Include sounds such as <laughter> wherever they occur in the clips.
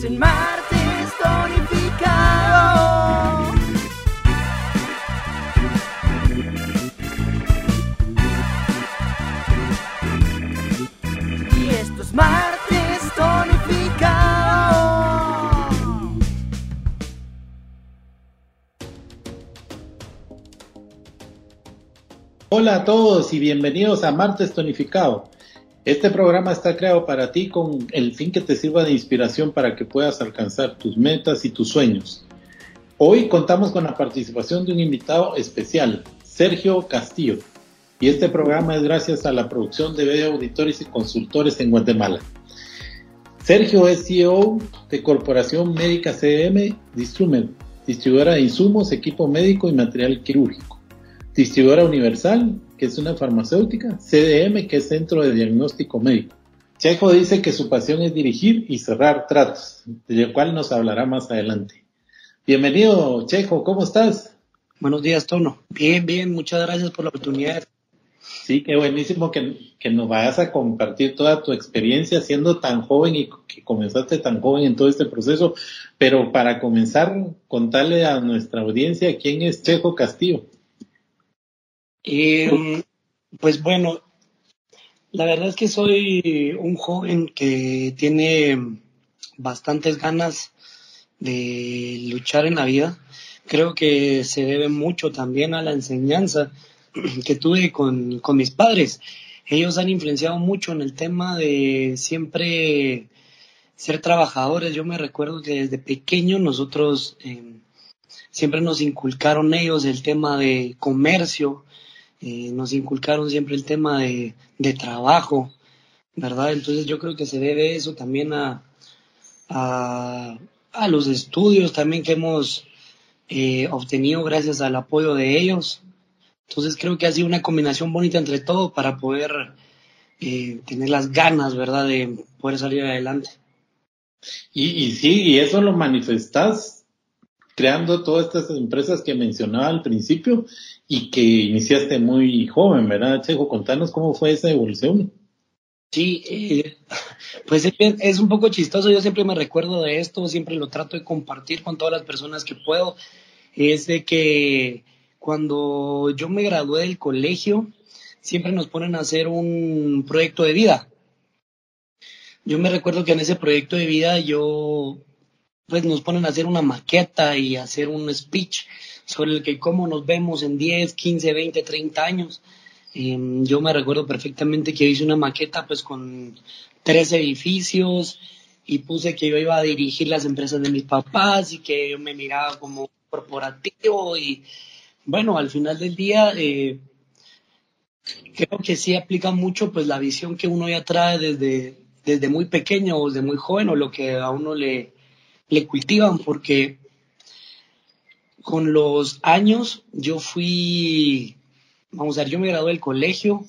Estás en martes tonificado. Y esto es martes tonificado. Hola a todos y bienvenidos a Martes Tonificado. Este programa está creado para ti con el fin que te sirva de inspiración para que puedas alcanzar tus metas y tus sueños. Hoy contamos con la participación de un invitado especial, Sergio Castillo, y este programa es gracias a la producción de BD Auditores y Consultores en Guatemala. Sergio es CEO de Corporación Médica CM Distrument, distribuidora de insumos, equipo médico y material quirúrgico. Distribuidora Universal, que es una farmacéutica, CDM, que es Centro de Diagnóstico Médico. Chejo dice que su pasión es dirigir y cerrar tratos, del cual nos hablará más adelante. Bienvenido, Chejo, ¿cómo estás? Buenos días, Tono. Bien, bien, muchas gracias por la oportunidad. Sí, qué buenísimo que, que nos vayas a compartir toda tu experiencia siendo tan joven y que comenzaste tan joven en todo este proceso. Pero para comenzar, contarle a nuestra audiencia quién es Chejo Castillo. Eh, pues bueno, la verdad es que soy un joven que tiene bastantes ganas de luchar en la vida. Creo que se debe mucho también a la enseñanza que tuve con, con mis padres. Ellos han influenciado mucho en el tema de siempre ser trabajadores. Yo me recuerdo que desde pequeño nosotros eh, siempre nos inculcaron ellos el tema de comercio, eh, nos inculcaron siempre el tema de, de, trabajo, ¿verdad? Entonces yo creo que se debe eso también a, a, a los estudios también que hemos eh, obtenido gracias al apoyo de ellos. Entonces creo que ha sido una combinación bonita entre todo para poder eh, tener las ganas, ¿verdad?, de poder salir adelante. Y, y sí, y eso lo manifestas creando todas estas empresas que mencionaba al principio y que iniciaste muy joven, ¿verdad, Chejo? Contanos cómo fue esa evolución. Sí, eh, pues es, es, un poco chistoso, yo siempre me recuerdo de esto, siempre lo trato de compartir con todas las personas que puedo, es de que cuando yo me gradué del colegio, siempre nos ponen a hacer un proyecto de vida. Yo me recuerdo que en ese proyecto de vida yo, pues nos ponen a hacer una maqueta y hacer un speech sobre el que cómo nos vemos en 10, 15, 20, 30 años. Eh, yo me recuerdo perfectamente que hice una maqueta pues con tres edificios y puse que yo iba a dirigir las empresas de mis papás y que yo me miraba como corporativo y bueno, al final del día eh, creo que sí aplica mucho pues la visión que uno ya trae desde, desde muy pequeño o desde muy joven o lo que a uno le, le cultivan porque con los años yo fui, vamos a ver, yo me gradué del colegio,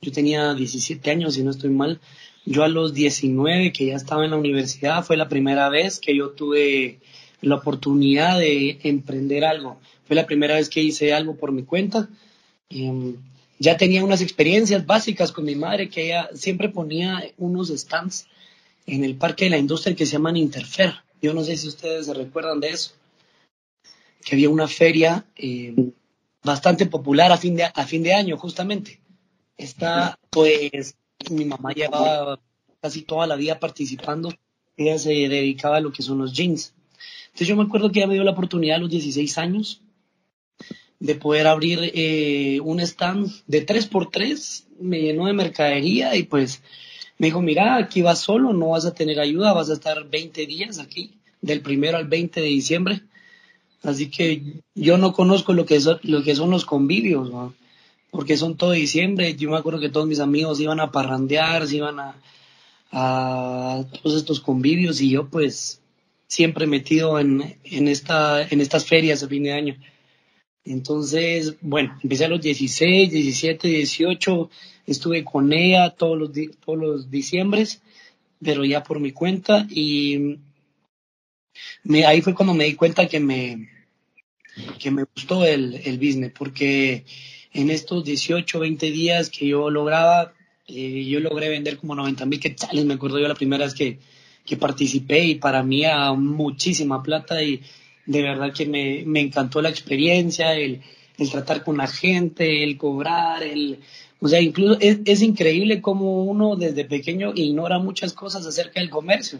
yo tenía 17 años si no estoy mal, yo a los 19 que ya estaba en la universidad fue la primera vez que yo tuve la oportunidad de emprender algo, fue la primera vez que hice algo por mi cuenta. Eh, ya tenía unas experiencias básicas con mi madre que ella siempre ponía unos stands en el parque de la industria que se llaman Interfer. Yo no sé si ustedes se recuerdan de eso que había una feria eh, bastante popular a fin, de, a fin de año, justamente. Esta, pues, mi mamá llevaba casi toda la vida participando. Ella se dedicaba a lo que son los jeans. Entonces yo me acuerdo que ella me dio la oportunidad a los 16 años de poder abrir eh, un stand de 3x3, me llenó de mercadería y pues me dijo, mira, aquí vas solo, no vas a tener ayuda, vas a estar 20 días aquí, del primero al 20 de diciembre. Así que yo no conozco lo que son, lo que son los convivios, porque son todo diciembre. Yo me acuerdo que todos mis amigos iban a parrandear, se iban a, todos estos convivios y yo pues siempre metido en, en, esta, en estas ferias a fin de año. Entonces, bueno, empecé a los 16, 17, 18, estuve con ella todos los, todos los diciembres, pero ya por mi cuenta y me, ahí fue cuando me di cuenta que me, que me gustó el, el business, porque en estos 18, 20 días que yo lograba, eh, yo logré vender como 90 mil quetzales, me acuerdo yo la primera vez que, que participé y para mí a muchísima plata y de verdad que me, me encantó la experiencia, el, el, tratar con la gente, el cobrar, el... O sea, incluso es, es increíble cómo uno desde pequeño ignora muchas cosas acerca del comercio.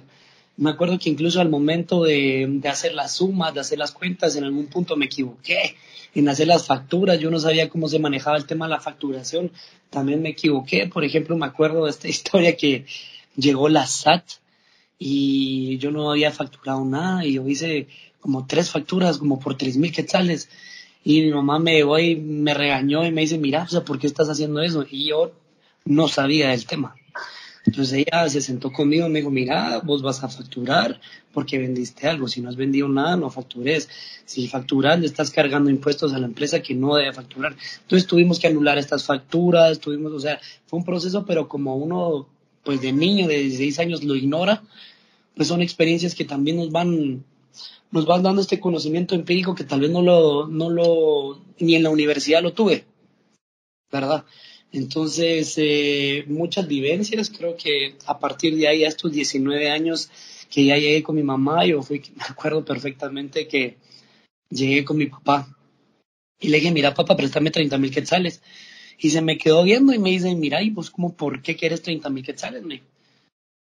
Me acuerdo que incluso al momento de, de, hacer las sumas, de hacer las cuentas, en algún punto me equivoqué en hacer las facturas. Yo no sabía cómo se manejaba el tema de la facturación. También me equivoqué. Por ejemplo, me acuerdo de esta <laughs> historia que llegó la SAT y yo no había facturado nada y yo hice como tres facturas como por tres mil quetzales y mi mamá me llegó y me regañó y me dice, mira, o sea, ¿por qué estás haciendo eso? Y yo no sabía del tema. Entonces ella se sentó conmigo y me dijo, mira, vos vas a facturar porque vendiste algo. Si no has vendido nada, no factures. Si facturas, le estás cargando impuestos a la empresa que no debe facturar. Entonces tuvimos que anular estas facturas, tuvimos, o sea, fue un proceso, pero como uno, pues de niño de 16 años lo ignora, pues son experiencias que también nos van nos van dando este conocimiento empírico que tal vez no lo, no lo, ni en la universidad lo tuve, ¿verdad? Entonces, eh, muchas vivencias, creo que a partir de ahí, a estos 19 años que ya llegué con mi mamá, yo fui, <laughs> me acuerdo perfectamente que llegué con mi papá y le dije, mira papá, préstame 30 mil quetzales. Y se me quedó viendo y me dice, mira, ¿y vos cómo, por qué quieres 30 mil quetzales? Me?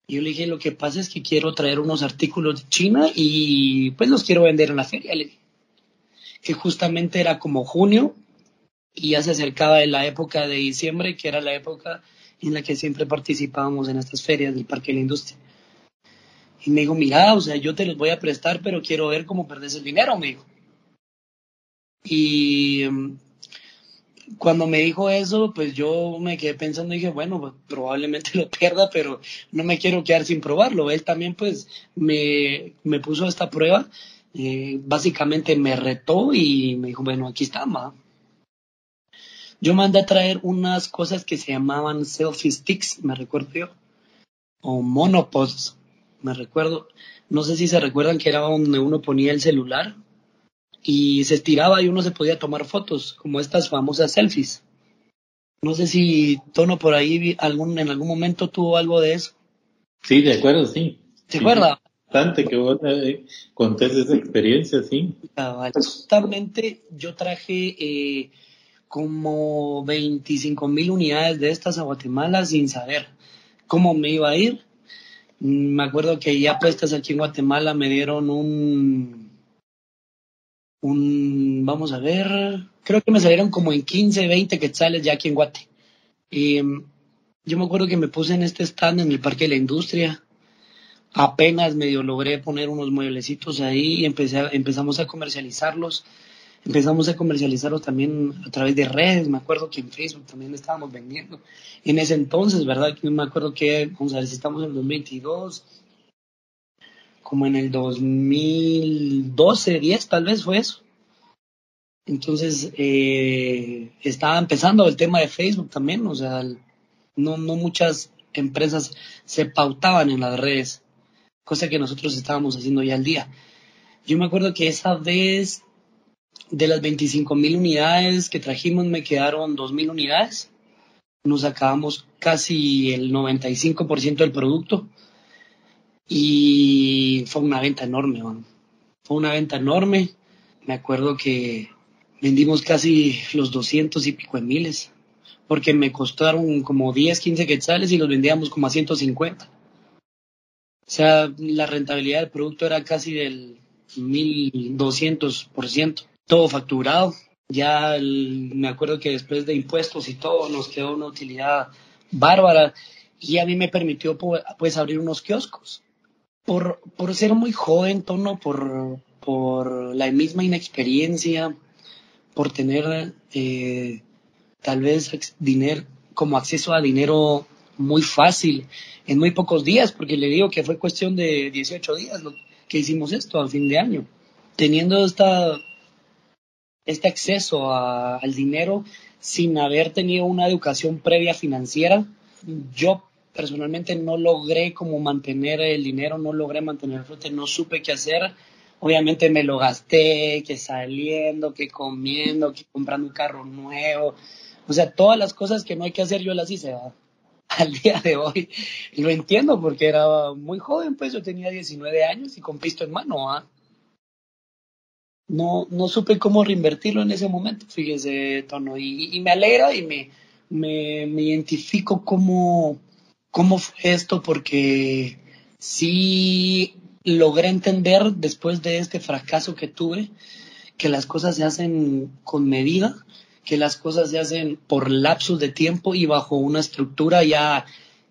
Y yo le dije, lo que pasa es que quiero traer unos artículos de China y pues los quiero vender en la feria, le dije. Que justamente era como junio y ya se acercaba de la época de diciembre, que era la época en la que siempre participábamos en estas ferias del Parque de la Industria. Y me dijo, mira, o sea, yo te los voy a prestar, pero quiero ver cómo perdes el dinero, me dijo. Y um, cuando me dijo eso, pues yo me quedé pensando y dije, bueno, pues, probablemente lo pierda, pero no me quiero quedar sin probarlo. Él también, pues, me, me puso esta prueba. Eh, básicamente me retó y me dijo, bueno, aquí está, ma yo mandé a traer unas cosas que se llamaban selfie sticks, me recuerdo yo, o monopods, me recuerdo. No sé si se recuerdan que era donde uno ponía el celular y se estiraba y uno se podía tomar fotos, como estas famosas selfies. No sé si Tono por ahí algún, en algún momento tuvo algo de eso. Sí, de acuerdo, sí. ¿Se acuerda? Bastante que vos eh, contés esa experiencia, sí. Justamente yo traje eh, como 25 mil unidades de estas a Guatemala sin saber cómo me iba a ir. Me acuerdo que ya puestas aquí en Guatemala me dieron un, un, vamos a ver, creo que me salieron como en 15, 20 quetzales ya aquí en Guate. Y mm, yo me acuerdo que me puse en este stand en el Parque de la Industria. Apenas medio logré poner unos mueblecitos ahí y empecé empezamos a comercializarlos empezamos a comercializarlos también a través de redes. Me acuerdo que en Facebook también estábamos vendiendo. En ese entonces, ¿verdad? Me acuerdo que, vamos a ver si estamos en el 2022, como en el 2012, 10 tal vez fue eso. Entonces, eh, estaba empezando el tema de Facebook también, o sea, no, no muchas empresas se pautaban en las redes, cosa que nosotros estábamos haciendo ya al día. Yo me acuerdo que esa vez de las 25 mil unidades que trajimos me quedaron 2 mil unidades. Nos acabamos casi el 95% del producto. Y fue una venta enorme, Fue una venta enorme. Me acuerdo que vendimos casi los 200 y pico de miles. Porque me costaron como 10, 15 quetzales y los vendíamos como a 150. O sea, la rentabilidad del producto era casi del 1200% todo facturado. Ya me acuerdo que después de impuestos y todo nos quedó una utilidad bárbara y a mí me permitió pues abrir unos kioscos. Por, por ser muy joven, tono, por, por la misma inexperiencia, por tener eh, tal vez dinero, como acceso a dinero muy fácil en muy pocos días, porque le digo que fue cuestión de 18 días lo que hicimos esto a fin de año. Teniendo esta este acceso al dinero sin haber tenido una educación previa financiera. Yo personalmente no logré como mantener el dinero, no logré mantener el fruto, no supe qué hacer. Obviamente me lo gasté, que saliendo, que comiendo, que comprando un carro nuevo. O sea, todas las cosas que no hay que hacer yo las hice. <laughs> al día de hoy lo entiendo porque era muy joven, pues yo tenía 19 años y con pisto en mano. ¿ah? No, no supe cómo reinvertirlo en ese momento, fíjese, Tono, y, me alegra y me, me, me identifico cómo, cómo fue esto porque sí logré entender después de este fracaso que tuve que las cosas se hacen con medida que las cosas se hacen por lapsos de tiempo y bajo una estructura ya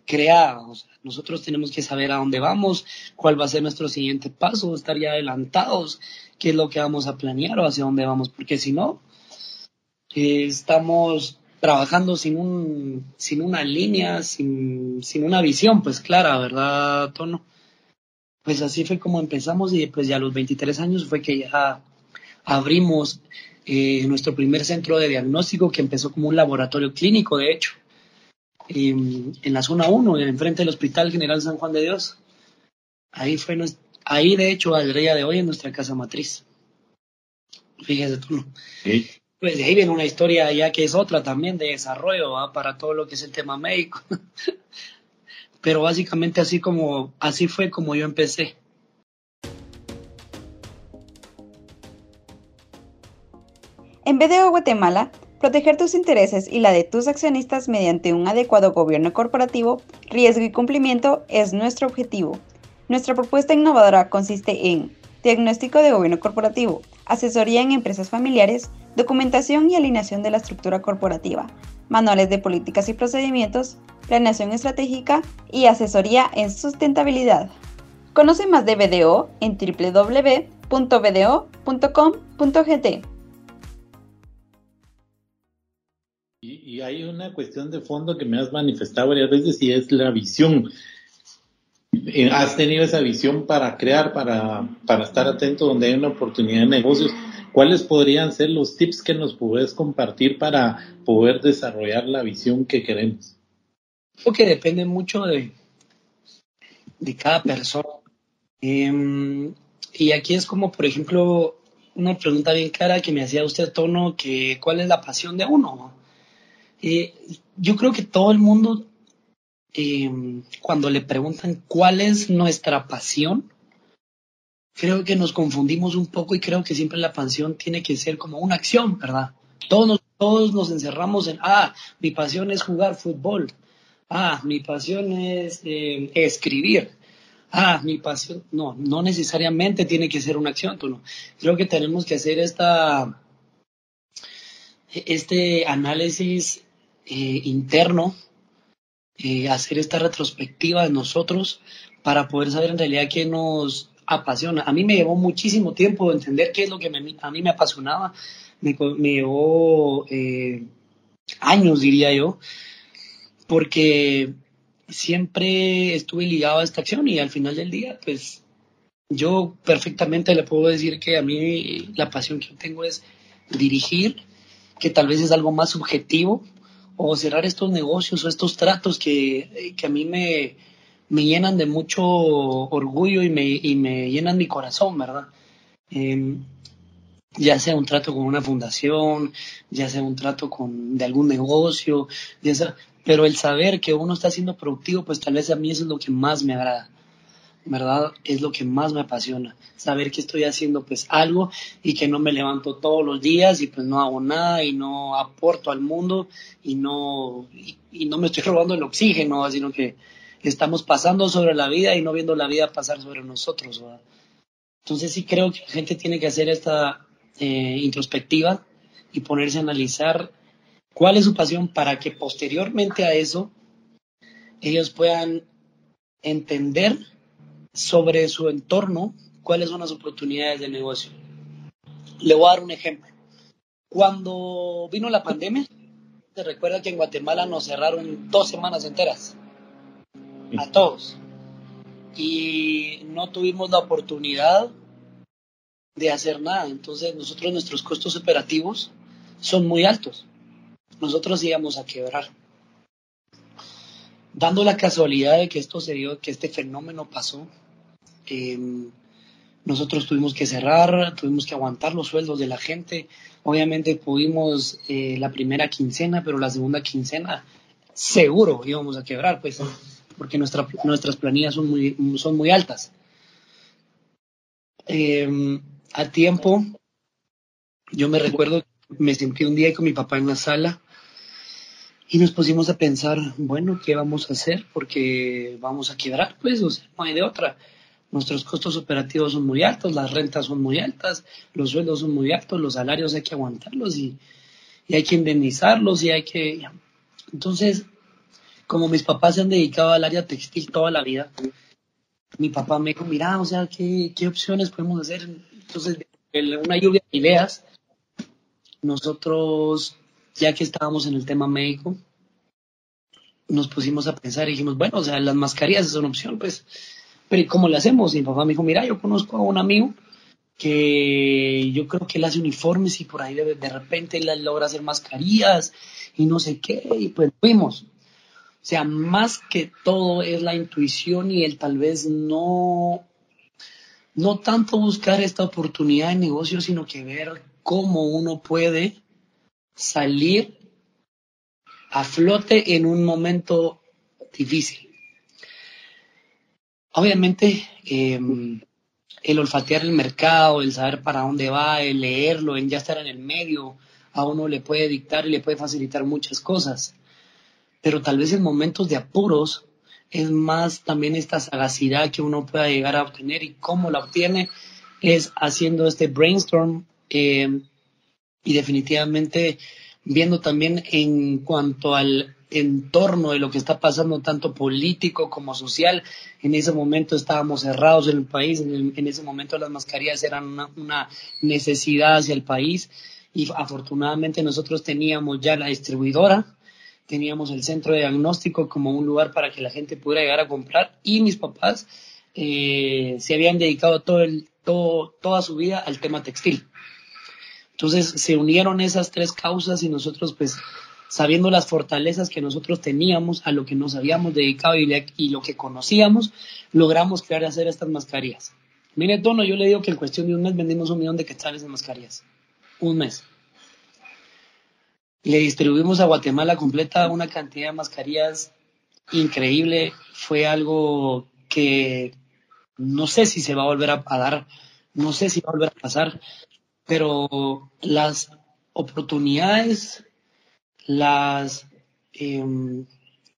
creada. nosotros tenemos que saber a dónde vamos, cuál va a ser nuestro siguiente paso, estar ya adelantados, qué es lo que vamos a planear o hacia dónde vamos, porque si no, eh, estamos trabajando sin, un, sin una línea, sin, sin una visión, pues clara, ¿verdad, Tono? Pues así fue como empezamos y pues ya a los 23 años fue que ya abrimos eh, nuestro primer centro de diagnóstico que empezó como un laboratorio clínico, de hecho, en la zona 1, enfrente del Hospital General San Juan de Dios. Ahí fue, ahí de hecho, al día de hoy en nuestra casa matriz. Fíjese tú. Pues de ahí viene una historia ya que es otra también de desarrollo para todo lo que es el tema médico. <laughs> Pero básicamente así como así fue como yo empecé. En BDO Guatemala, proteger tus intereses y la de tus accionistas mediante un adecuado gobierno corporativo, riesgo y cumplimiento es nuestro objetivo. Nuestra propuesta innovadora consiste en diagnóstico de gobierno corporativo, asesoría en empresas familiares, documentación y alineación de la estructura corporativa, manuales de políticas y procedimientos, planeación estratégica y asesoría en sustentabilidad. Conoce más de BDO en www.bdo.com.gt. Y, hay una cuestión de fondo que me has manifestado varias veces y es la visión. Eh, has tenido esa visión para crear, para, para estar atento donde hay una oportunidad de negocios. ¿Cuáles podrían ser los tips que nos puedes compartir para poder desarrollar la visión que queremos? Creo que depende mucho de, de cada persona. Em, y aquí es como, por ejemplo, una pregunta bien clara que me hacía usted, Tono, que cuál es la pasión de uno. Eh, yo creo que todo el mundo, eh, cuando le preguntan cuál es nuestra pasión, creo que nos confundimos un poco y creo que siempre la pasión tiene que ser como una acción, ¿verdad? Todos nos, todos nos encerramos en, ah, mi pasión es jugar fútbol, ah, mi pasión es eh, escribir, ah, mi pasión, no, no necesariamente tiene que ser una acción, tú no. Creo que tenemos que hacer esta, este análisis eh, interno, eh, hacer esta retrospectiva de nosotros para poder saber en realidad qué nos apasiona. A mí me llevó muchísimo tiempo entender qué es lo que a mí me apasionaba. Me, llevó eh, años, diría yo, porque siempre estuve ligado a esta acción y al final del día, pues yo perfectamente le puedo decir que a mí la pasión que tengo es dirigir, que tal vez es algo más subjetivo, o cerrar estos negocios o estos tratos que, que a mí me, me, llenan de mucho orgullo y me, y me llenan mi corazón, ¿verdad? Em, ya sea un trato con una fundación, ya sea un trato con, de algún negocio, ya sea, pero el saber que uno está siendo productivo, pues tal vez a mí eso es lo que más me agrada. ¿Verdad? Es lo que más me apasiona, saber que estoy haciendo pues algo y que no me levanto todos los días y pues no hago nada y no aporto al mundo y no, y, no me estoy <laughs> robando el oxígeno, sino que estamos pasando sobre la vida y no viendo la vida pasar sobre nosotros. Entonces sí creo que la gente tiene que hacer esta eh, introspectiva y ponerse a analizar cuál es su pasión para que posteriormente a eso ellos puedan entender sobre su entorno, cuáles son las oportunidades de negocio. Le voy a dar un ejemplo. Cuando vino la pandemia, se recuerda que en Guatemala nos cerraron dos semanas enteras. A todos. Y no tuvimos la oportunidad de hacer nada. Entonces nosotros nuestros costos operativos son muy altos. Nosotros íbamos a quebrar. Dando la casualidad de que esto se dio, que este fenómeno pasó, Em, nosotros tuvimos que cerrar, tuvimos que aguantar los sueldos de la gente. Obviamente pudimos eh, la primera quincena, pero la segunda quincena seguro íbamos a quebrar, pues, porque nuestra, nuestras planillas son muy, son muy altas. Eh, a tiempo, yo me recuerdo, me sentí un día con mi papá en la sala y nos pusimos a pensar, bueno, ¿qué vamos a hacer? Porque vamos a quebrar, pues, o sea, no hay de otra. Nuestros costos operativos son muy altos, las rentas son muy altas, los sueldos son muy altos, los salarios hay que aguantarlos y, hay que indemnizarlos y hay que... Entonces, como mis papás se han dedicado al área textil toda la vida, mi papá me dijo, mira, o sea, ¿qué, qué opciones podemos hacer? Entonces, una lluvia de ideas, nosotros, ya que estábamos en el tema médico, nos pusimos a pensar y dijimos, bueno, o sea, las mascarillas es una opción, pues, pero ¿cómo le hacemos? Y mi papá me dijo, mira, yo conozco a un amigo que yo creo que él hace uniformes y por ahí de, de repente él logra hacer mascarillas y no sé qué, y pues fuimos. O sea, más que todo es la intuición y el tal vez no, no tanto buscar esta oportunidad de negocio, sino que ver cómo uno puede salir a flote en un momento difícil. Obviamente, eh, el olfatear el mercado, el saber para dónde va, el leerlo, el ya estar en el medio, a uno le puede dictar y le puede facilitar muchas cosas. Pero tal vez en momentos de apuros es más también esta sagacidad que uno pueda llegar a obtener y cómo la obtiene es haciendo este brainstorm eh, y definitivamente viendo también en cuanto al entorno de lo que está pasando, tanto político como social. En ese momento estábamos cerrados en el país, en, en ese momento las mascarillas eran una, una, necesidad hacia el país y afortunadamente nosotros teníamos ya la distribuidora, teníamos el centro de diagnóstico como un lugar para que la gente pudiera llegar a comprar y mis papás eh, se habían dedicado todo el, todo, toda su vida al tema textil. Entonces se unieron esas tres causas y nosotros pues sabiendo las fortalezas que nosotros teníamos, a lo que nos habíamos dedicado y, lo que conocíamos, logramos crear y hacer estas mascarillas. Mire, Tono, yo le digo que en cuestión de un mes vendimos un millón de quetzales de mascarillas. Un mes. Le distribuimos a Guatemala completa una cantidad de mascarillas increíble. Fue algo que no sé si se va a volver a dar, no sé si va a volver a pasar, pero las oportunidades, las eh,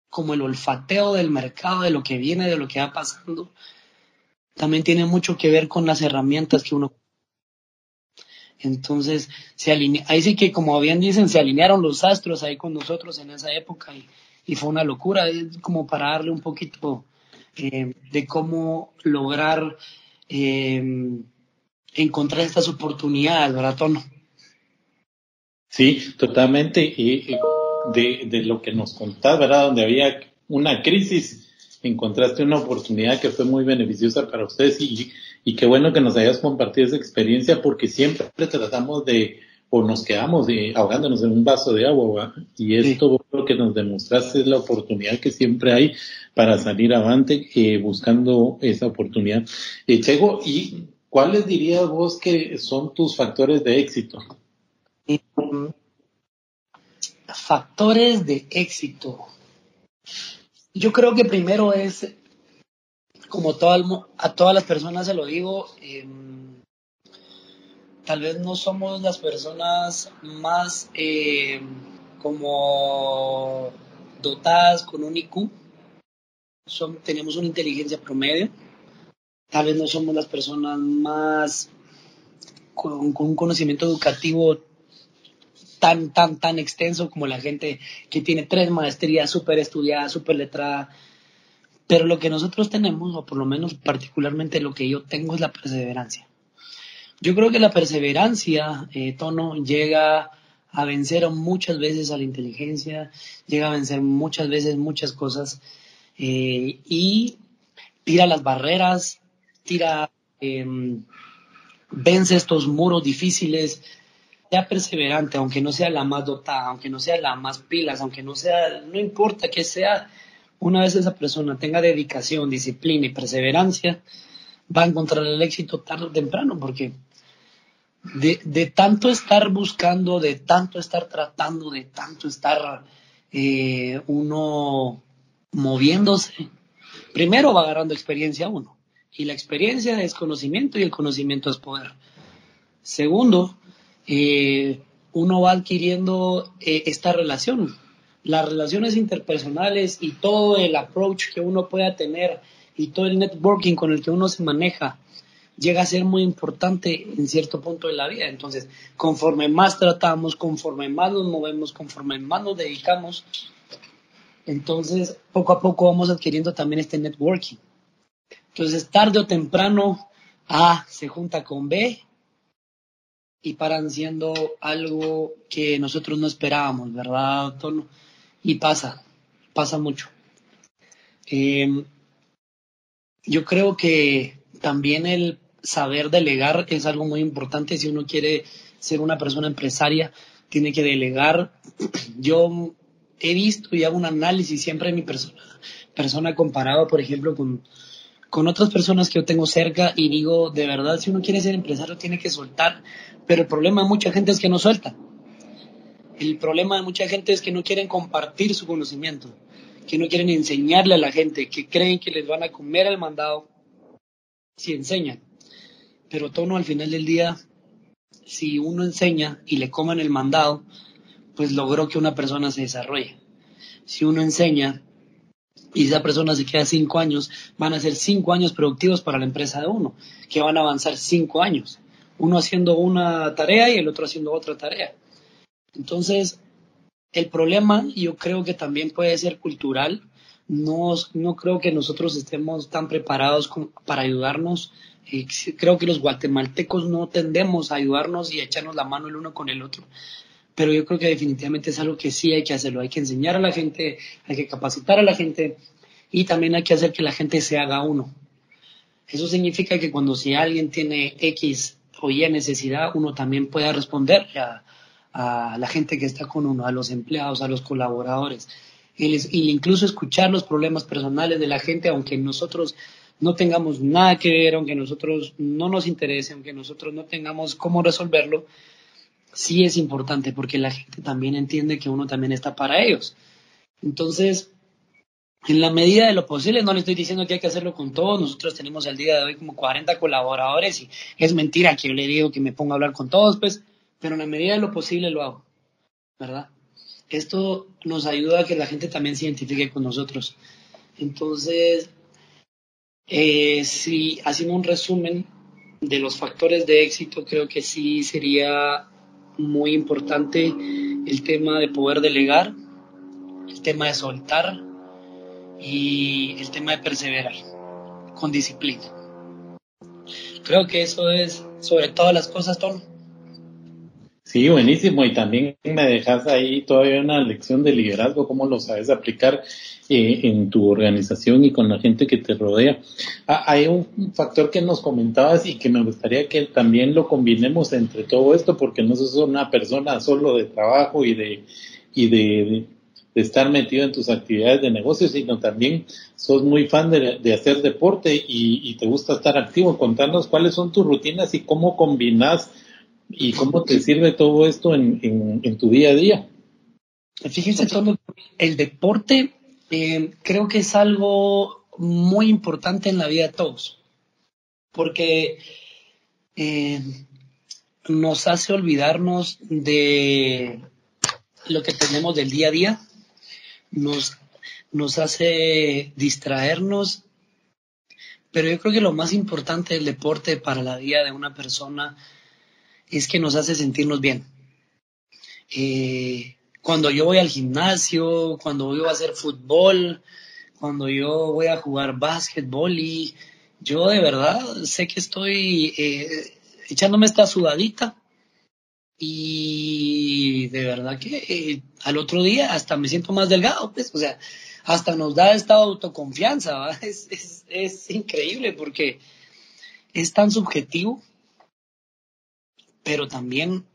como el olfateo del mercado, de lo que viene, de lo que va pasando, también tiene mucho que ver con las herramientas que uno. Entonces, se alinea, ahí sí que, como bien dicen, se alinearon los astros ahí con nosotros en esa época y, y fue una locura, es como para darle un poquito eh, de cómo lograr eh, encontrar estas oportunidades, ¿verdad, Tono? Sí, totalmente. Y de, de lo que nos contás, ¿verdad? Donde había una crisis, encontraste una oportunidad que fue muy beneficiosa para ustedes y, y qué bueno que nos hayas compartido esa experiencia porque siempre tratamos de o nos quedamos de, ahogándonos en un vaso de agua ¿verdad? y esto sí. lo que nos demostraste es la oportunidad que siempre hay para salir avante eh, buscando esa oportunidad. Eh, Chego, ¿y cuáles dirías vos que son tus factores de éxito? Factores de éxito. Yo creo que primero es, como todo el, a todas las personas se lo digo, eh, tal vez no somos las personas más eh, como dotadas con un IQ, Son, tenemos una inteligencia promedio, tal vez no somos las personas más con, un conocimiento educativo tan, tan, tan extenso como la gente que tiene tres maestrías súper estudiadas, súper letrada. Pero lo que nosotros tenemos, o por lo menos particularmente lo que yo tengo, es la perseverancia. Yo creo que la perseverancia, eh, Tono, llega a vencer muchas veces a la inteligencia, llega a vencer muchas veces muchas cosas eh, y tira las barreras, tira, eh, vence estos muros difíciles, sea perseverante, aunque no sea la más dotada, aunque no sea la más pilas, aunque no sea, no importa que sea, una vez esa persona tenga dedicación, disciplina y perseverancia, va a encontrar el éxito tarde o temprano, porque de, de, tanto estar buscando, de tanto estar tratando, de tanto estar eh, uno moviéndose, primero va agarrando experiencia uno. Y la experiencia es conocimiento y el conocimiento es poder. Segundo, eh, uno va adquiriendo eh, esta relación. Las relaciones interpersonales y todo el approach que uno pueda tener y todo el networking con el que uno se maneja llega a ser muy importante en cierto punto de la vida. Entonces, conforme más tratamos, conforme más nos movemos, conforme más nos dedicamos, entonces poco a poco vamos adquiriendo también este networking. Entonces, tarde o temprano, A se junta con B y paran siendo algo que nosotros no esperábamos, ¿verdad, Tono? Y pasa, pasa mucho. Eh, yo creo que también el saber delegar es algo muy importante. Si uno quiere ser una persona empresaria, tiene que delegar. <clears throat> Yo he visto y hago un análisis siempre de mi persona, persona comparado, por ejemplo, con, con otras personas que yo tengo cerca y digo, de verdad, si uno quiere ser empresario, tiene que soltar. Pero el problema de mucha gente es que no suelta. El problema de mucha gente es que no quieren compartir su conocimiento, que no quieren enseñarle a la gente, que creen que les van a comer el mandado si enseñan. Pero tono al final del día, si uno enseña y le coman el mandado, pues logró que una persona se desarrolle. Si uno enseña y esa persona se queda cinco años, van a ser cinco años productivos para la empresa de uno, que van a avanzar cinco años. Uno haciendo una tarea y el otro haciendo otra tarea. Entonces, el problema yo creo que también puede ser cultural. No, no creo que nosotros estemos tan preparados para ayudarnos creo que los guatemaltecos no tendemos a ayudarnos y a echarnos la mano el uno con el otro. Pero yo creo que definitivamente es algo que sí hay que hacerlo. Hay que enseñar a la gente, hay que capacitar a la gente y también hay que hacer que la gente se haga uno. Eso significa que cuando si alguien tiene X o Y necesidad, uno también pueda responder a, a la gente que está con uno, a los empleados, a los colaboradores. Y incluso escuchar los problemas personales de la gente, aunque nosotros no tengamos nada que ver, aunque nosotros no nos interese, aunque nosotros no tengamos cómo resolverlo, sí es importante porque la gente también entiende que uno también está para ellos. Entonces, en la medida de lo posible, no le estoy diciendo que hay que hacerlo con todos, nosotros tenemos el día de hoy como 40 colaboradores y es mentira que yo le digo que me ponga a hablar con todos, pues, pero en la medida de lo posible lo hago, ¿verdad? Esto nos ayuda a que la gente también se identifique con nosotros. Entonces, eh, si haciendo un resumen de los factores de éxito, creo que sí sería muy importante el tema de poder delegar, el tema de soltar y el tema de perseverar con disciplina. Creo que eso es sobre todas las cosas, Tom. Sí, buenísimo. Y también me dejas ahí todavía una lección de liderazgo, cómo lo sabes aplicar eh, en tu organización y con la gente que te rodea. Ah, hay un factor que nos comentabas y que me gustaría que también lo combinemos entre todo esto, porque no sos una persona solo de trabajo y de, y de, estar metido en tus actividades de negocio, sino también sos muy fan de, de hacer deporte y, y, te gusta estar activo. Contanos cuáles son tus rutinas y cómo combinas y cómo te sirve todo esto en, en, tu día a día. Fíjense, todo el deporte eh, creo que es algo muy importante en la vida de todos, porque eh, nos hace olvidarnos de lo que tenemos del día a día, nos, nos hace distraernos, pero yo creo que lo más importante del deporte para la vida de una persona es que nos hace sentirnos bien. Eh, cuando yo voy al gimnasio, cuando yo voy a hacer fútbol, cuando yo voy a jugar básquetbol y yo de verdad sé que estoy eh, echándome esta sudadita y de verdad que eh, al otro día hasta me siento más delgado, pues, o sea, hasta nos da esta autoconfianza, <laughs> es, es, es increíble porque es tan subjetivo pero también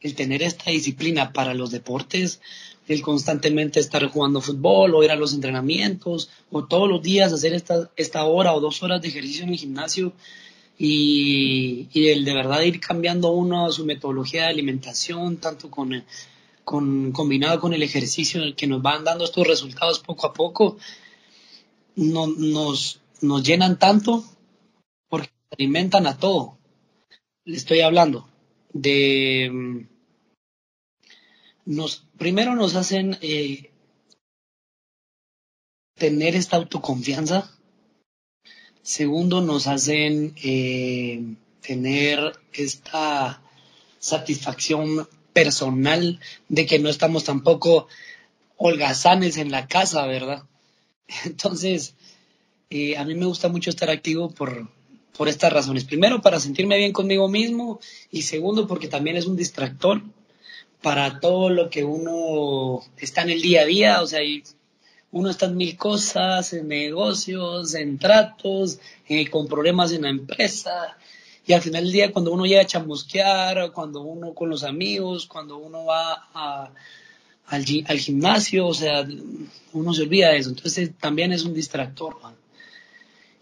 el tener esta disciplina para los deportes, el constantemente estar jugando fútbol o ir a los entrenamientos o todos los días hacer esta, esta hora o dos horas de ejercicio en el gimnasio y, el de verdad ir cambiando uno su metodología de alimentación, tanto con con, combinado con el ejercicio que nos van dando estos resultados poco a poco, no, nos, nos llenan tanto porque alimentan a todo. Le estoy hablando de... Mm, nos, primero nos hacen eh, tener esta autoconfianza. Segundo, nos hacen eh, tener esta satisfacción personal de que no estamos tampoco holgazanes en la casa, ¿verdad? <laughs> Entonces, eh, a mí me gusta mucho estar activo por, por estas razones. Primero, para sentirme bien conmigo mismo y segundo, porque también es un distractor para todo lo que uno está en el día a día, o sea, uno está en mil cosas, en negocios, en tratos, eh, con problemas en la empresa, y al final del día cuando uno llega a chamusquear, cuando uno con los amigos, cuando uno va al, gimnasio, o sea, uno se olvida de eso, entonces también es un distractor.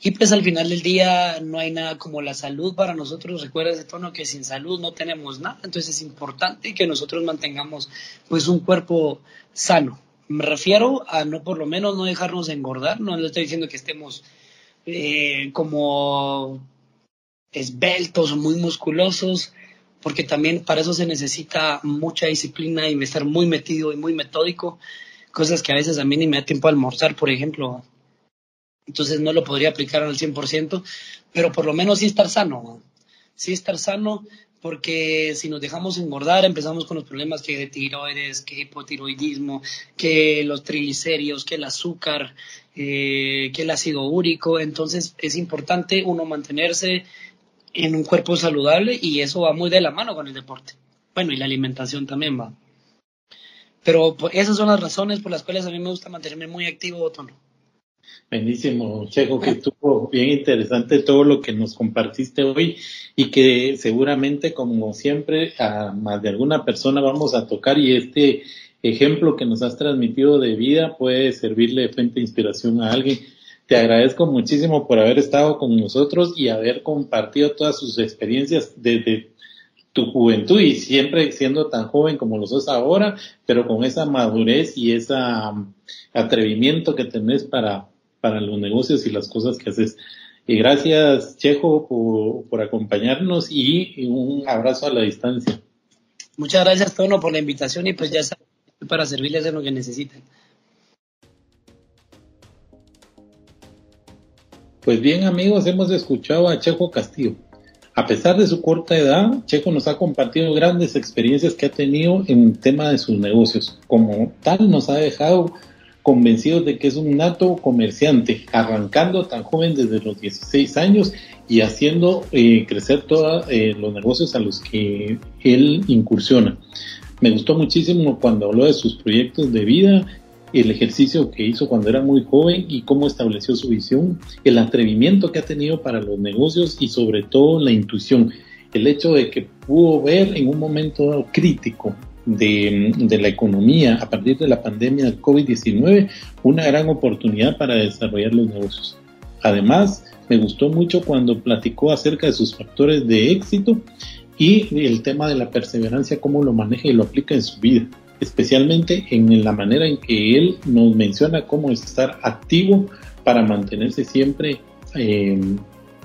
Y pues al final del día no hay nada como la salud para nosotros. Recuerda ese tono que sin salud no tenemos nada. Entonces es importante que nosotros mantengamos pues un cuerpo sano. Me refiero a no por lo menos no dejarnos engordar. No le estoy diciendo que estemos eh, como esbeltos o muy musculosos, porque también para eso se necesita mucha disciplina y estar muy metido y muy metódico. Cosas que a veces a mí ni me da tiempo a almorzar, por ejemplo entonces no lo podría aplicar al 100%, pero por lo menos sí estar sano, sí estar sano, porque si nos dejamos engordar empezamos con los problemas que de tiroides, que hipotiroidismo, que los triglicéridos, que el azúcar, eh, que el ácido úrico, entonces es importante uno mantenerse en un cuerpo saludable y eso va muy de la mano con el deporte. Bueno, y la alimentación también va. Pero pues, esas son las razones por las cuales a mí me gusta mantenerme muy activo, Tono. Buenísimo, Checo, que estuvo bien interesante todo lo que nos compartiste hoy y que seguramente, como siempre, a más de alguna persona vamos a tocar y este ejemplo que nos has transmitido de vida puede servirle de fuente de inspiración a alguien. Te agradezco muchísimo por haber estado con nosotros y haber compartido todas sus experiencias desde tu juventud y siempre siendo tan joven como lo sos ahora, pero con esa madurez y ese um, atrevimiento que tenés para para los negocios y las cosas que haces. Y gracias, Chejo, por, acompañarnos y, un abrazo a la distancia. Muchas gracias, Tono, por la invitación y pues ya está para servirles en lo que necesiten. Pues bien, amigos, hemos escuchado a Chejo Castillo. A pesar de su corta edad, Chejo nos ha compartido grandes experiencias que ha tenido en el tema de sus negocios. Como tal, nos ha dejado convencidos de que es un nato comerciante, arrancando tan joven desde los 16 años y haciendo eh, crecer todos eh, los negocios a los que él incursiona. Me gustó muchísimo cuando habló de sus proyectos de vida, el ejercicio que hizo cuando era muy joven y cómo estableció su visión, el atrevimiento que ha tenido para los negocios y sobre todo la intuición, el hecho de que pudo ver en un momento crítico de, la economía a partir de la pandemia del COVID-19 una gran oportunidad para desarrollar los negocios. Además, me gustó mucho cuando platicó acerca de sus factores de éxito y el tema de la perseverancia, cómo lo maneja y lo aplica en su vida, especialmente en la manera en que él nos menciona cómo estar activo para mantenerse siempre eh,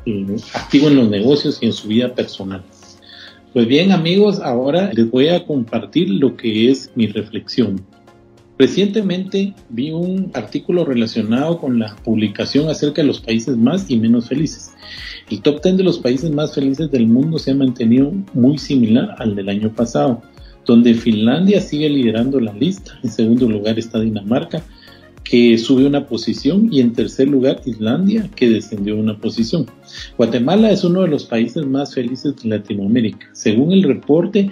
eh, activo en los negocios y en su vida personal. Pues bien amigos, ahora les voy a compartir lo que es mi reflexión. Recientemente vi un artículo relacionado con la publicación acerca de los países más y menos felices. El top 10 de los países más felices del mundo se ha mantenido muy similar al del año pasado, donde Finlandia sigue liderando la lista, en segundo lugar está Dinamarca, que sube una posición y en tercer lugar Islandia que descendió una posición. Guatemala es uno de los países más felices de Latinoamérica. Según el reporte,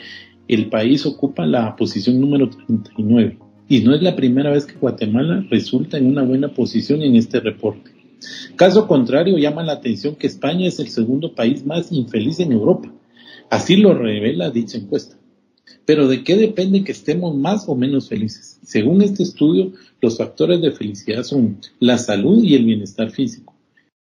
el país ocupa la posición número 39 y no es la primera vez que Guatemala resulta en una buena posición en este reporte. Caso contrario, llama la atención que España es el segundo país más infeliz en Europa. Así lo revela dicha encuesta. Pero ¿de qué depende que estemos más o menos felices? Según este estudio, los factores de felicidad son la salud y el bienestar físico,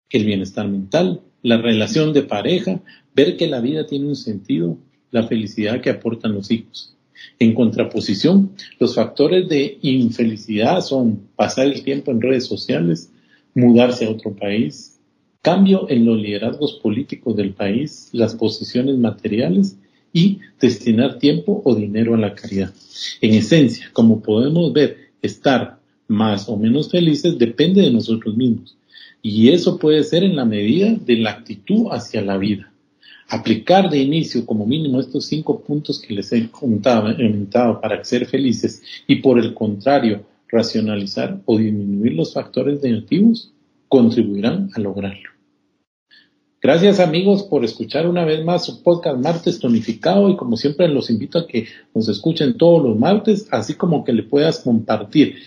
el bienestar mental, la relación de pareja, ver que la vida tiene un sentido, la felicidad que aportan los hijos. En contraposición, los factores de infelicidad son pasar el tiempo en redes sociales, mudarse a otro país, cambio en los liderazgos políticos del país, las posiciones materiales y destinar tiempo o dinero a la caridad. En esencia, como podemos ver, estar más o menos felices depende de nosotros mismos. Y eso puede ser en la medida de la actitud hacia la vida. Aplicar de inicio como mínimo estos cinco puntos que les he comentado, para ser felices y por el contrario, racionalizar o disminuir los factores negativos contribuirán a lograrlo. Gracias amigos por escuchar una vez más su podcast Martes Tonificado y como siempre los invito a que nos escuchen todos los martes, así como que le puedas compartir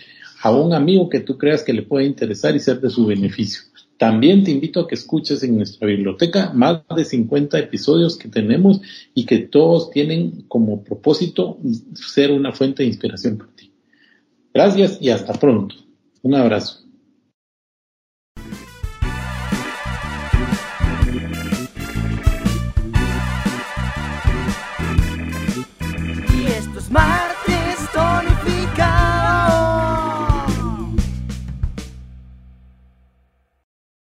a un amigo que tú creas que le pueda interesar y ser de su beneficio. También te invito a que escuches en nuestra biblioteca más de 50 episodios que tenemos y que todos tienen como propósito ser una fuente de inspiración para ti. Gracias y hasta pronto. Un abrazo.